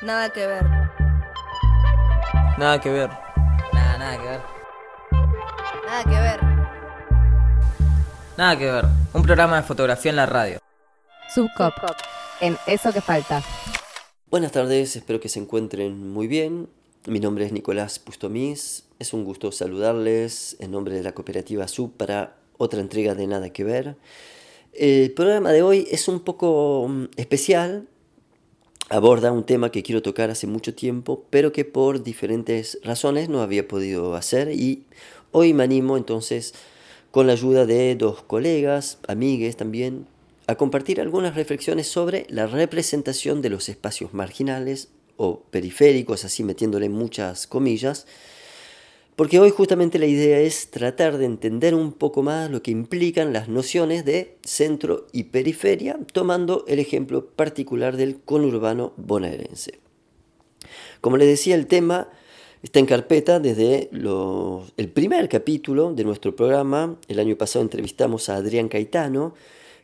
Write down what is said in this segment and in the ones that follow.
Nada que ver. Nada que ver. Nada, nada que ver. Nada que ver. Nada que ver. Un programa de fotografía en la radio. Subcop. En Eso que falta. Buenas tardes, espero que se encuentren muy bien. Mi nombre es Nicolás Pustomís. Es un gusto saludarles en nombre de la cooperativa Sub para otra entrega de Nada que ver. El programa de hoy es un poco mm, especial. Aborda un tema que quiero tocar hace mucho tiempo, pero que por diferentes razones no había podido hacer y hoy me animo entonces con la ayuda de dos colegas, amigues también, a compartir algunas reflexiones sobre la representación de los espacios marginales o periféricos, así metiéndole muchas comillas, porque hoy justamente la idea es tratar de entender un poco más lo que implican las nociones de centro y periferia, tomando el ejemplo particular del conurbano bonaerense. Como les decía, el tema está en carpeta desde el primer capítulo de nuestro programa. El año pasado entrevistamos a Adrián Caetano,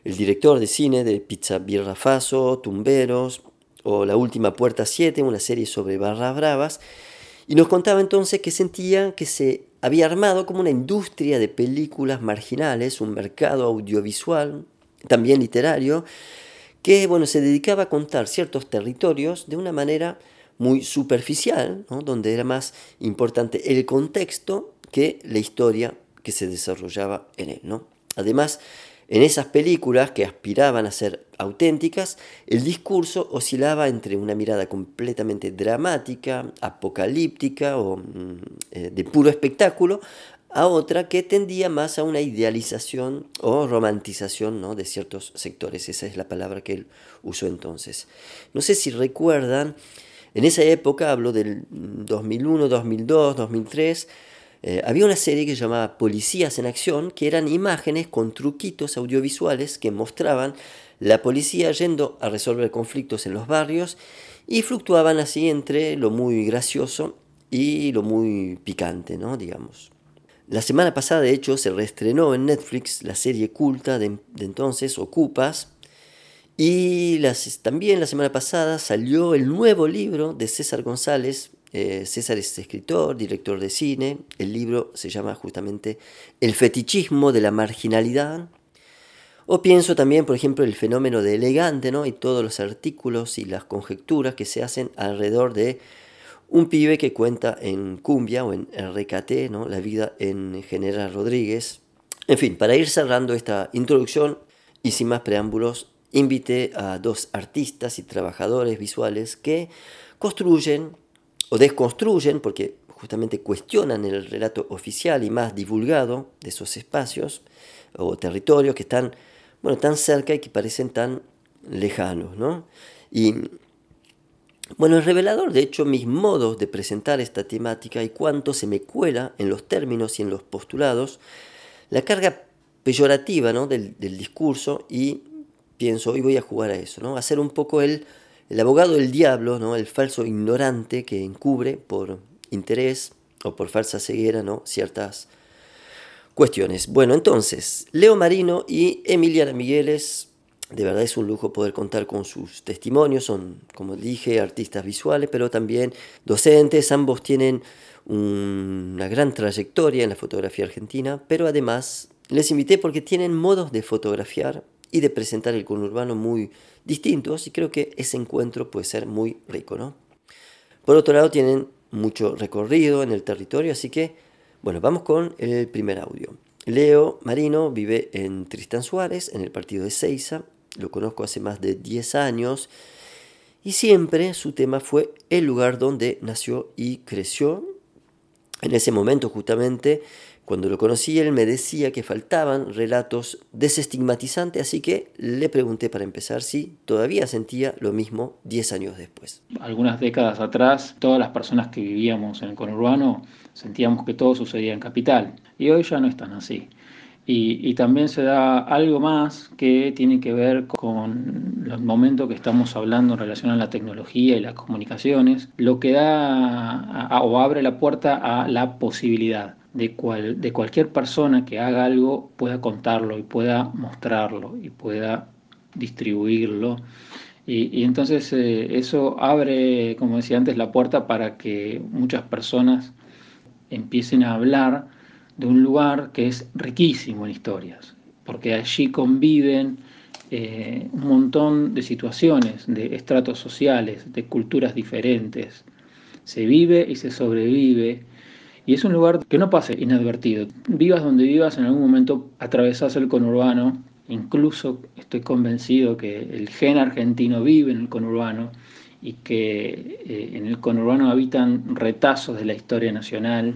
el director de cine de Pizza Birra Faso, Tumberos, o La Última Puerta 7, una serie sobre barras bravas, y nos contaba entonces que sentía que se había armado como una industria de películas marginales, un mercado audiovisual, también literario, que bueno, se dedicaba a contar ciertos territorios de una manera muy superficial, donde era más importante el contexto que la historia que se desarrollaba en él. ¿no? Además, en esas películas que aspiraban a ser auténticas, el discurso oscilaba entre una mirada completamente dramática, apocalíptica o mm, eh, de puro espectáculo, a otra que tendía más a una idealización o romantización ¿no? de ciertos sectores. Esa es la palabra que él usó entonces. No sé si recuerdan, en esa época, hablo del 2001, 2002, 2003, eh, había una serie que se llamaba Policías en Acción, que eran imágenes con truquitos audiovisuales que mostraban la policía yendo a resolver conflictos en los barrios y fluctuaban así entre lo muy gracioso y lo muy picante, ¿no? digamos. La semana pasada, de hecho, se reestrenó en Netflix la serie culta de, entonces, Ocupas, y también la semana pasada salió el nuevo libro de César González, eh, César es escritor, director de cine. El libro se llama justamente El fetichismo de la marginalidad. O pienso también, por ejemplo, el fenómeno de elegante, ¿no? Y todos los artículos y las conjeturas que se hacen alrededor de un pibe que cuenta en cumbia o en RKT, ¿no? La vida en General Rodríguez. En fin, para ir cerrando esta introducción y sin más preámbulos, invité a dos artistas y trabajadores visuales que construyen o desconstruyen, porque justamente cuestionan el relato oficial y más divulgado de esos espacios o territorios que están bueno, tan cerca y que parecen tan lejanos. ¿no? Y bueno, es revelador, de hecho, mis modos de presentar esta temática y cuánto se me cuela en los términos y en los postulados la carga peyorativa ¿no? del, del discurso y pienso, hoy voy a jugar a eso, ¿no? hacer un poco el el abogado del diablo, ¿no? el falso ignorante que encubre por interés o por falsa ceguera ¿no? ciertas cuestiones. Bueno, entonces, Leo Marino y Emiliana Migueles, de verdad es un lujo poder contar con sus testimonios, son, como dije, artistas visuales, pero también docentes, ambos tienen una gran trayectoria en la fotografía argentina, pero además les invité porque tienen modos de fotografiar y de presentar el conurbano muy distintos y creo que ese encuentro puede ser muy rico, ¿no? Por otro lado, tienen mucho recorrido en el territorio, así que, bueno, vamos con el primer audio. Leo Marino vive en Tristán Suárez, en el partido de Seiza, lo conozco hace más de 10 años y siempre su tema fue el lugar donde nació y creció. En ese momento justamente cuando lo conocí, él me decía que faltaban relatos desestigmatizantes, así que le pregunté para empezar si todavía sentía lo mismo 10 años después. Algunas décadas atrás, todas las personas que vivíamos en el conurbano sentíamos que todo sucedía en capital, y hoy ya no es tan así. Y, también se da algo más que tiene que ver con el momento que estamos hablando en relación a la tecnología y las comunicaciones, lo que da o abre la puerta a la posibilidad de, cual, de cualquier persona que haga algo pueda contarlo y pueda mostrarlo y pueda distribuirlo. Y, entonces eh, eso abre, como decía antes, la puerta para que muchas personas empiecen a hablar de un lugar que es riquísimo en historias, porque allí conviven eh, un montón de situaciones, de estratos sociales, de culturas diferentes. Se vive y se sobrevive. Y es un lugar que no pase inadvertido. Vivas donde vivas, en algún momento atravesás el conurbano. Incluso estoy convencido que el gen argentino vive en el conurbano y que eh, en el conurbano habitan retazos de la historia nacional,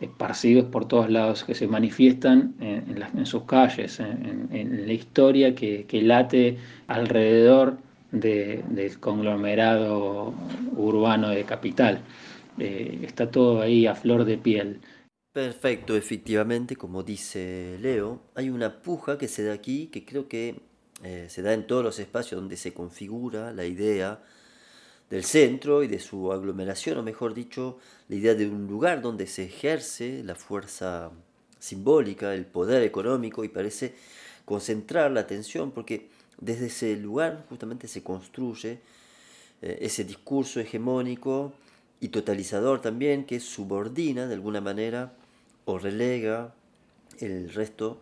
esparcidos por todos lados, que se manifiestan en, sus calles, en, la historia que, late alrededor del conglomerado urbano de capital. Eh, está todo ahí a flor de piel. Perfecto, efectivamente, como dice Leo, hay una puja que se da aquí, que creo que eh, se da en todos los espacios donde se configura la idea del centro y de su aglomeración, o mejor dicho, la idea de un lugar donde se ejerce la fuerza simbólica, el poder económico y parece concentrar la atención porque desde ese lugar justamente se construye eh, ese discurso hegemónico y totalizador también que subordina de alguna manera o relega el resto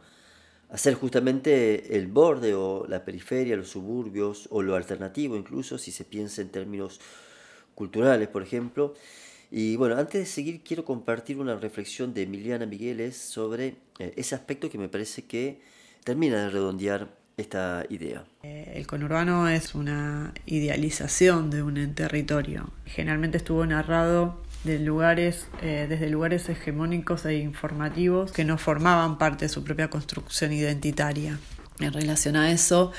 a ser justamente el borde o la periferia, los suburbios o lo alternativo incluso si se piensa en términos culturales, por ejemplo. Y bueno, antes de seguir quiero compartir una reflexión de Emiliana Migueles sobre eh, ese aspecto que me parece que termina de redondear esta idea. Eh, el conurbano es una idealización de un territorio. Generalmente estuvo narrado de lugares, eh, desde lugares hegemónicos e informativos que no formaban parte de su propia construcción identitaria. En relación a eso,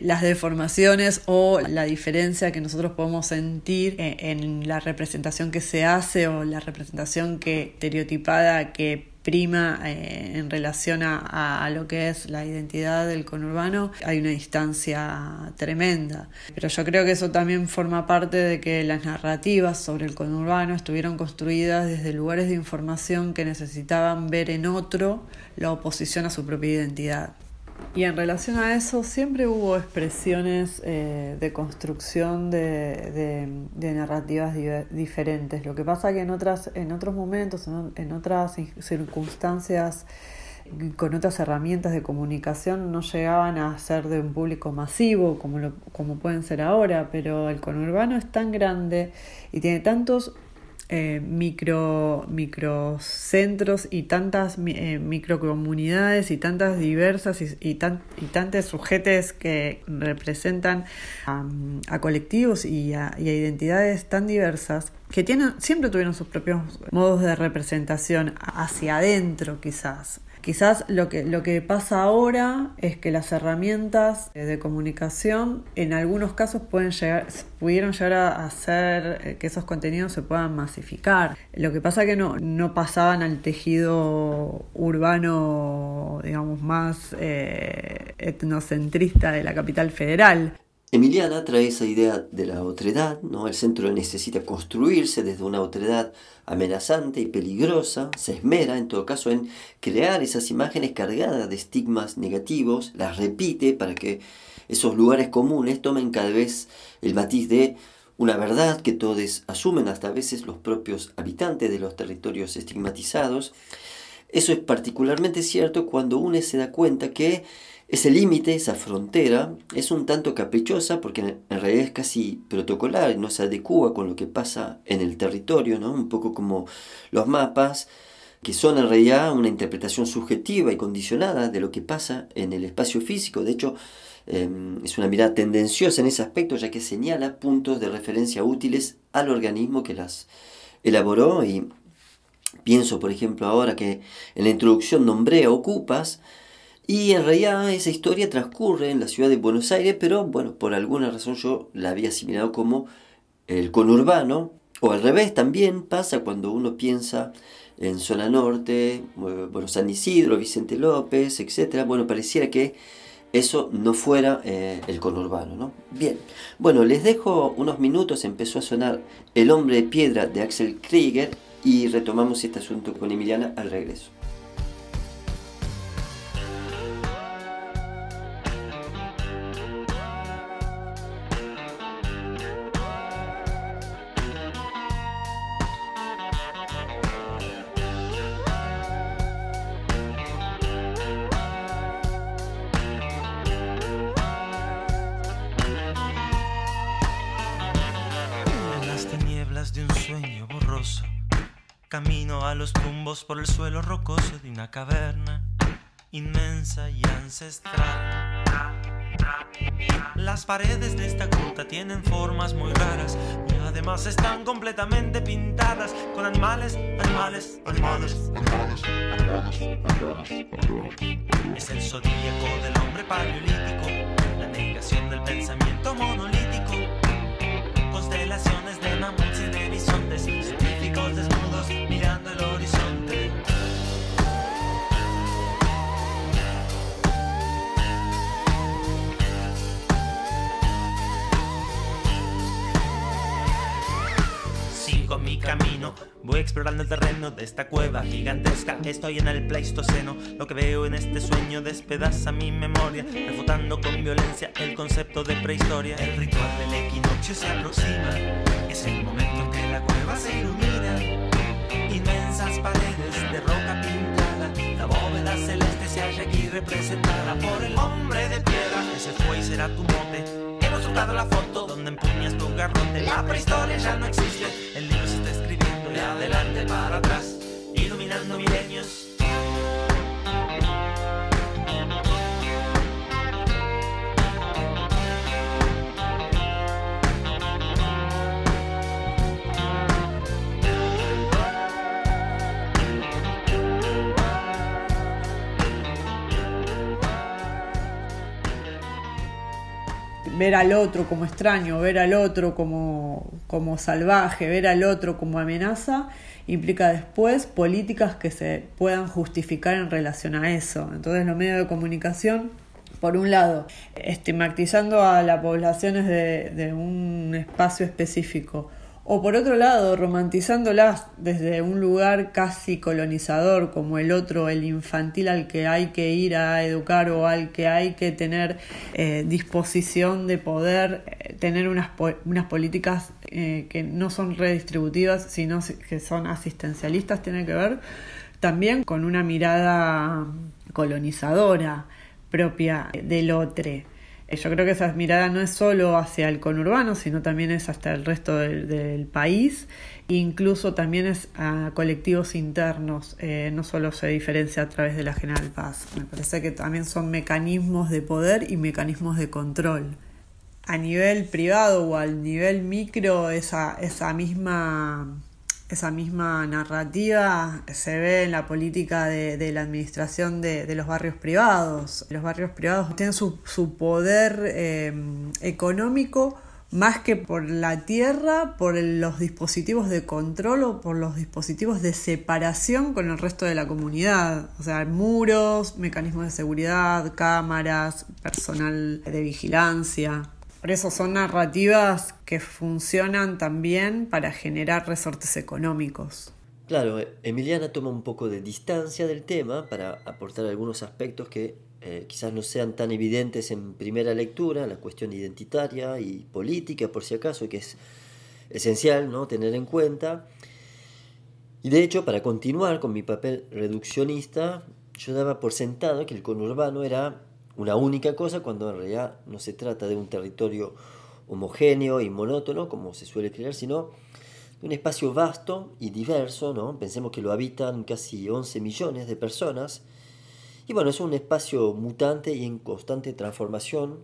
las deformaciones o la diferencia que nosotros podemos sentir en, la representación que se hace o la representación que estereotipada que prima eh, en relación a, lo que es la identidad del conurbano, hay una distancia tremenda. Pero yo creo que eso también forma parte de que las narrativas sobre el conurbano estuvieron construidas desde lugares de información que necesitaban ver en otro la oposición a su propia identidad. Y en relación a eso siempre hubo expresiones eh, de construcción de, narrativas diferentes. Lo que pasa que en, otras, en otros momentos, en, otras circunstancias, con otras herramientas de comunicación no llegaban a ser de un público masivo como, como pueden ser ahora, pero el conurbano es tan grande y tiene tantos eh, micro, microcentros y tantas eh, microcomunidades y tantas diversas y, y, tantos sujetes que representan a, colectivos y a, y a, identidades tan diversas que tienen, siempre tuvieron sus propios modos de representación hacia adentro quizás Quizás lo que, lo que pasa ahora es que las herramientas de comunicación en algunos casos pueden llegar, pudieron llegar a hacer eh, que esos contenidos se puedan masificar. Lo que pasa es que no, no pasaban al tejido urbano, digamos, más eh, etnocentrista de la capital federal. Emiliana trae esa idea de la otredad, ¿no? El centro necesita construirse desde una otredad amenazante y peligrosa, se esmera en todo caso en crear esas imágenes cargadas de estigmas negativos, las repite para que esos lugares comunes tomen cada vez el matiz de una verdad que todos asumen, hasta a veces los propios habitantes de los territorios estigmatizados. Eso es particularmente cierto cuando uno se da cuenta que ese límite, esa frontera, es un tanto caprichosa porque en realidad es casi protocolar, no se adecua con lo que pasa en el territorio, ¿no? un poco como los mapas, que son en realidad una interpretación subjetiva y condicionada de lo que pasa en el espacio físico. De hecho, em, es una mirada tendenciosa en ese aspecto, ya que señala puntos de referencia útiles al organismo que las elaboró y pienso, por ejemplo, ahora que en la introducción nombré a Ocupas, y en realidad esa historia transcurre en la ciudad de Buenos Aires, pero bueno, por alguna razón yo la había asimilado como el conurbano, o al revés también pasa cuando uno piensa en zona norte, bueno, San Isidro, Vicente López, etc. Bueno, pareciera que eso no fuera eh, el conurbano, ¿no? Bien, bueno, les dejo unos minutos, empezó a sonar El hombre de piedra de Axel Krieger y retomamos este asunto con Emiliana al regreso. Camino a los tumbos por el suelo rocoso de una caverna inmensa y ancestral. Las paredes de esta gruta tienen formas muy raras y además están completamente pintadas con animales, animales, animales, animales, animales, Es el zodíaco del hombre paleolítico, la negación del pensamiento monolítico, constelaciones explorando el terreno de esta cueva gigantesca. Estoy en el Pleistoceno, lo que veo en este sueño despedaza mi memoria, refutando con violencia el concepto de prehistoria. El ritual del equinoccio se aproxima, es el momento en que la cueva se ilumina. Inmensas paredes de roca pintada, la bóveda celeste se halla aquí representada por el hombre de piedra. Ese fue y será tu mote. Hemos soltado la foto donde empuñas tu garrote. La prehistoria ya no existe. Adelante para atrás, iluminando milenios. Ver al otro como extraño, ver al otro como, como salvaje, ver al otro como amenaza, implica después políticas que se puedan justificar en relación a eso. Entonces los medios de comunicación, por un lado, estigmatizando a las poblaciones de, de un espacio específico, o por otro lado, romantizándolas desde un lugar casi colonizador, como el otro, el infantil al que hay que ir a educar o al que hay que tener eh, disposición de poder eh, tener unas, unas políticas eh, que no son redistributivas, sino que son asistencialistas, tiene que ver también con una mirada colonizadora propia del otro. Yo creo que esa mirada no es solo hacia el conurbano, sino también es hasta el resto del, del país, incluso también es a colectivos internos, eh, no solo se diferencia a través de la General Paz. Me parece que también son mecanismos de poder y mecanismos de control. A nivel privado o al nivel micro, esa, esa misma esa misma narrativa se ve en la política de, de la administración de, de, los barrios privados. Los barrios privados tienen su, poder eh, económico más que por la tierra, por los dispositivos de control o por los dispositivos de separación con el resto de la comunidad. O sea, muros, mecanismos de seguridad, cámaras, personal de vigilancia. Por eso son narrativas que funcionan también para generar resortes económicos. Claro, Emiliana toma un poco de distancia del tema para aportar algunos aspectos que eh, quizás no sean tan evidentes en primera lectura, la cuestión identitaria y política, por si acaso, que es esencial ¿no? tener en cuenta. Y de hecho, para continuar con mi papel reduccionista, yo daba por sentado que el conurbano era una única cosa cuando en realidad no se trata de un territorio homogéneo y monótono, como se suele creer, sino de un espacio vasto y diverso, ¿no? Pensemos que lo habitan casi 11 millones de personas. Y bueno, es un espacio mutante y en constante transformación.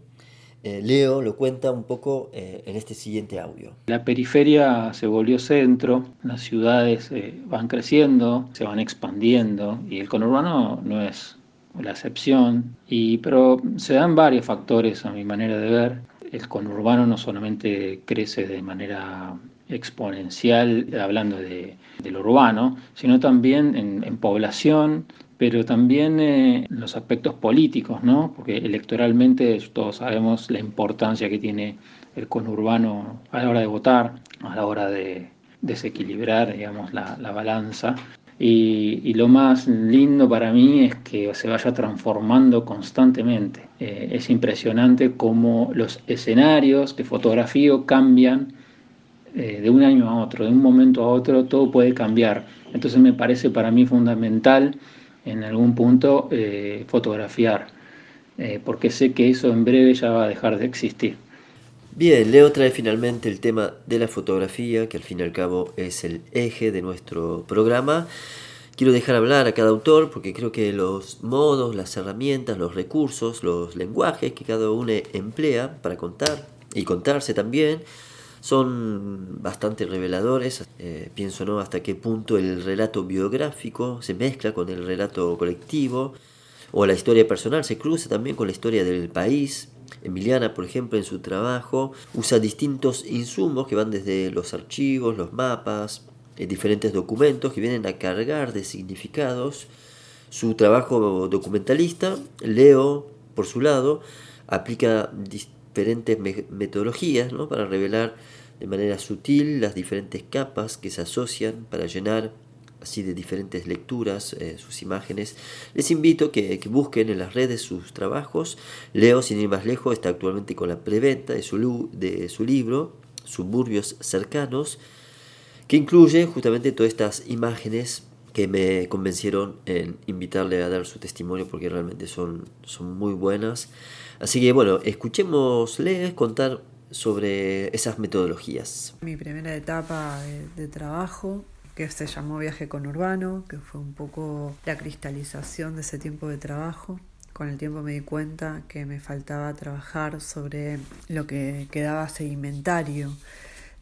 Eh, Leo lo cuenta un poco eh, en este siguiente audio. La periferia se volvió centro, las ciudades eh, van creciendo, se van expandiendo y el conurbano no es la excepción, y, pero se dan varios factores a mi manera de ver. El conurbano no solamente crece de manera exponencial, hablando de, de lo urbano, sino también en, población, pero también eh, los aspectos políticos, ¿no? porque electoralmente todos sabemos la importancia que tiene el conurbano a la hora de votar, a la hora de desequilibrar digamos, la, la balanza. Y, y, lo más lindo para mí es que se vaya transformando constantemente. Eh, es impresionante cómo los escenarios de fotografío cambian eh, de un año a otro, de un momento a otro, todo puede cambiar. Entonces me parece para mí fundamental en algún punto eh, fotografiar, porque sé que eso en breve ya va a dejar de existir. Bien, Leo trae finalmente el tema de la fotografía, que al fin y al cabo es el eje de nuestro programa. Quiero dejar hablar a cada autor porque creo que los modos, las herramientas, los recursos, los lenguajes que cada uno emplea para contar y contarse también son bastante reveladores. Eh, pienso no hasta qué punto el relato biográfico se mezcla con el relato colectivo o la historia personal se cruza también con la historia del país Emiliana, por ejemplo, en su trabajo usa distintos insumos que van desde los archivos, los mapas, eh, diferentes documentos que vienen a cargar de significados su trabajo documentalista. Leo, por su lado, aplica diferentes metodologías para revelar de manera sutil las diferentes capas que se asocian para llenar así de diferentes lecturas, eh, sus imágenes. Les invito que, que, busquen en las redes sus trabajos. Leo, sin ir más lejos, está actualmente con la preventa de su, libro, Suburbios Cercanos, que incluye justamente todas estas imágenes que me convencieron en invitarle a dar su testimonio porque realmente son, son muy buenas. Así que bueno, escuchémosle contar sobre esas metodologías. Mi primera etapa de trabajo que se llamó Viaje con Urbano, que fue un poco la cristalización de ese tiempo de trabajo. Con el tiempo me di cuenta que me faltaba trabajar sobre lo que quedaba sedimentario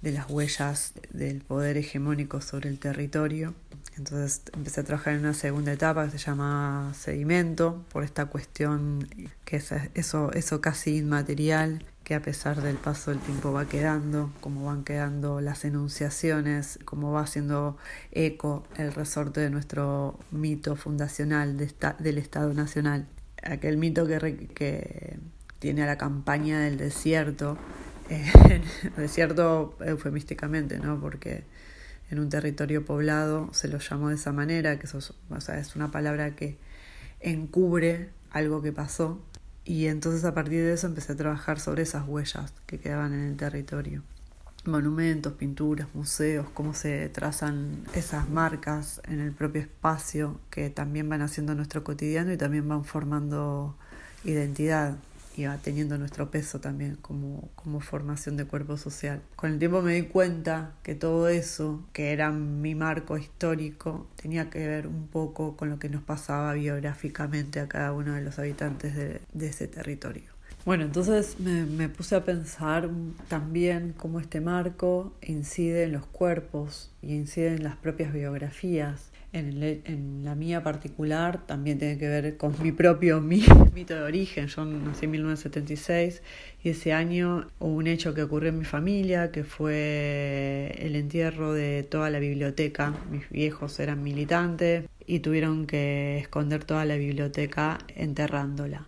de las huellas del poder hegemónico sobre el territorio. Entonces empecé a trabajar en una segunda etapa que se llama sedimento, por esta cuestión que es eso, eso casi inmaterial que a pesar del paso del tiempo va quedando, como van quedando las enunciaciones, como va haciendo eco el resorte de nuestro mito fundacional del Estado Nacional. Aquel mito que, que tiene a la campaña del desierto, eh, desierto eufemísticamente, ¿no? porque en un territorio poblado se lo llamó de esa manera, que eso, o sea, es una palabra que encubre algo que pasó y entonces a partir de eso empecé a trabajar sobre esas huellas que quedaban en el territorio. Monumentos, pinturas, museos, cómo se trazan esas marcas en el propio espacio que también van haciendo nuestro cotidiano y también van formando identidad y teniendo nuestro peso también como, como formación de cuerpo social. Con el tiempo me di cuenta que todo eso, que era mi marco histórico, tenía que ver un poco con lo que nos pasaba biográficamente a cada uno de los habitantes de, de ese territorio. Bueno, entonces me, me, puse a pensar también cómo este marco incide en los cuerpos y incide en las propias biografías en, la mía particular también tiene que ver con mi propio mito de origen. Yo nací en 1976 y ese año hubo un hecho que ocurrió en mi familia, que fue el entierro de toda la biblioteca. Mis viejos eran militantes y tuvieron que esconder toda la biblioteca enterrándola.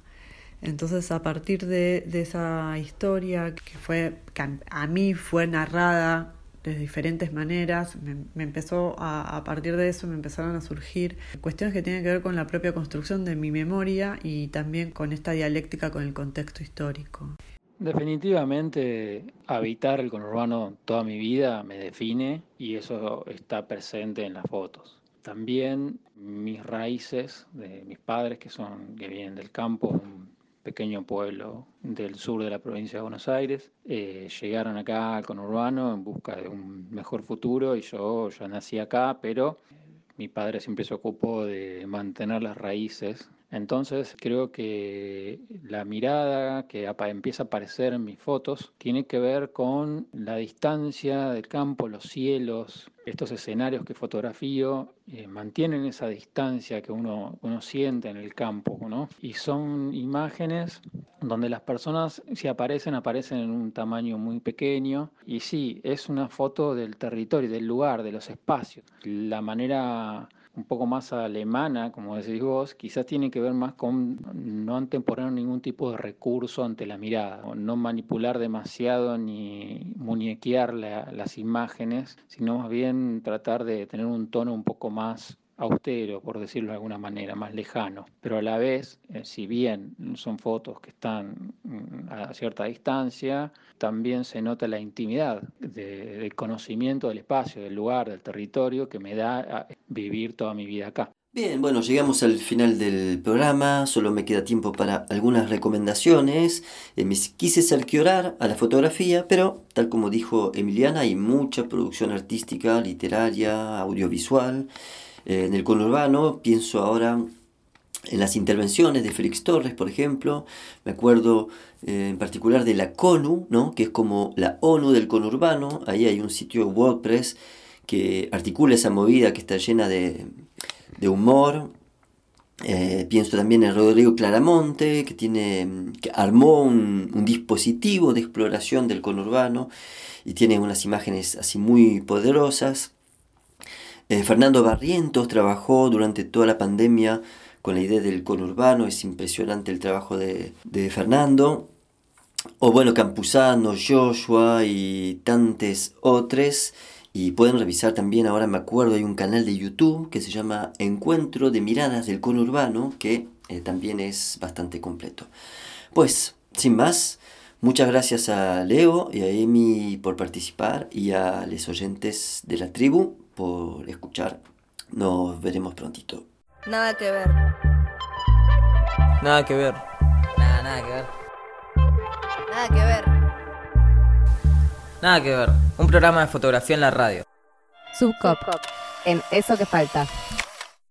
Entonces a partir de, esa historia que fue que a mí fue narrada de diferentes maneras. Me, empezó a, a, partir de eso me empezaron a surgir cuestiones que tienen que ver con la propia construcción de mi memoria y también con esta dialéctica con el contexto histórico. Definitivamente habitar el conurbano toda mi vida me define y eso está presente en las fotos. También mis raíces de mis padres que son que vienen del campo, pequeño pueblo del sur de la provincia de Buenos Aires. Eh, llegaron acá al conurbano en busca de un mejor futuro y yo ya nací acá, pero mi padre siempre se ocupó de mantener las raíces entonces creo que la mirada que empieza a aparecer en mis fotos tiene que ver con la distancia del campo, los cielos, estos escenarios que fotografío eh, mantienen esa distancia que uno, uno siente en el campo, ¿no? Y son imágenes donde las personas si aparecen, aparecen en un tamaño muy pequeño y sí, es una foto del territorio, del lugar, de los espacios. La manera un poco más alemana, como decís vos, quizás tiene que ver más con no anteponer ningún tipo de recurso ante la mirada, no manipular demasiado ni muñequear las imágenes, sino más bien tratar de tener un tono un poco más austero, por decirlo de alguna manera, más lejano, pero a la vez, eh, si bien son fotos que están mm, a cierta distancia, también se nota la intimidad del conocimiento del espacio, del lugar, del territorio que me da vivir toda mi vida acá. Bien, bueno, llegamos al final del programa, solo me queda tiempo para algunas recomendaciones. Eh, me quise cerciorar a la fotografía, pero tal como dijo Emiliana, hay mucha producción artística, literaria, audiovisual. Eh, en el conurbano pienso ahora en las intervenciones de Félix Torres, por ejemplo, me acuerdo eh, en particular de la CONU, ¿no? que es como la ONU del conurbano, ahí hay un sitio WordPress que articula esa movida que está llena de de humor. Eh, pienso también en Rodrigo Claramonte, que, tiene, que armó un, dispositivo de exploración del conurbano y tiene unas imágenes así muy poderosas. Eh, Fernando Barrientos trabajó durante toda la pandemia con la idea del conurbano, es impresionante el trabajo de, Fernando. O bueno, Campuzano, Joshua y tantos otros y pueden revisar también, ahora me acuerdo, hay un canal de YouTube que se llama Encuentro de Miradas del Conurbano, que eh, también es bastante completo. Pues, sin más, muchas gracias a Leo y a Emi por participar y a los oyentes de la tribu por escuchar. Nos veremos prontito. Nada que ver. Nada que ver. Nada, nada que ver. Nada que ver. Nada que ver. Un programa de fotografía en la radio. Subcop. En eso que falta.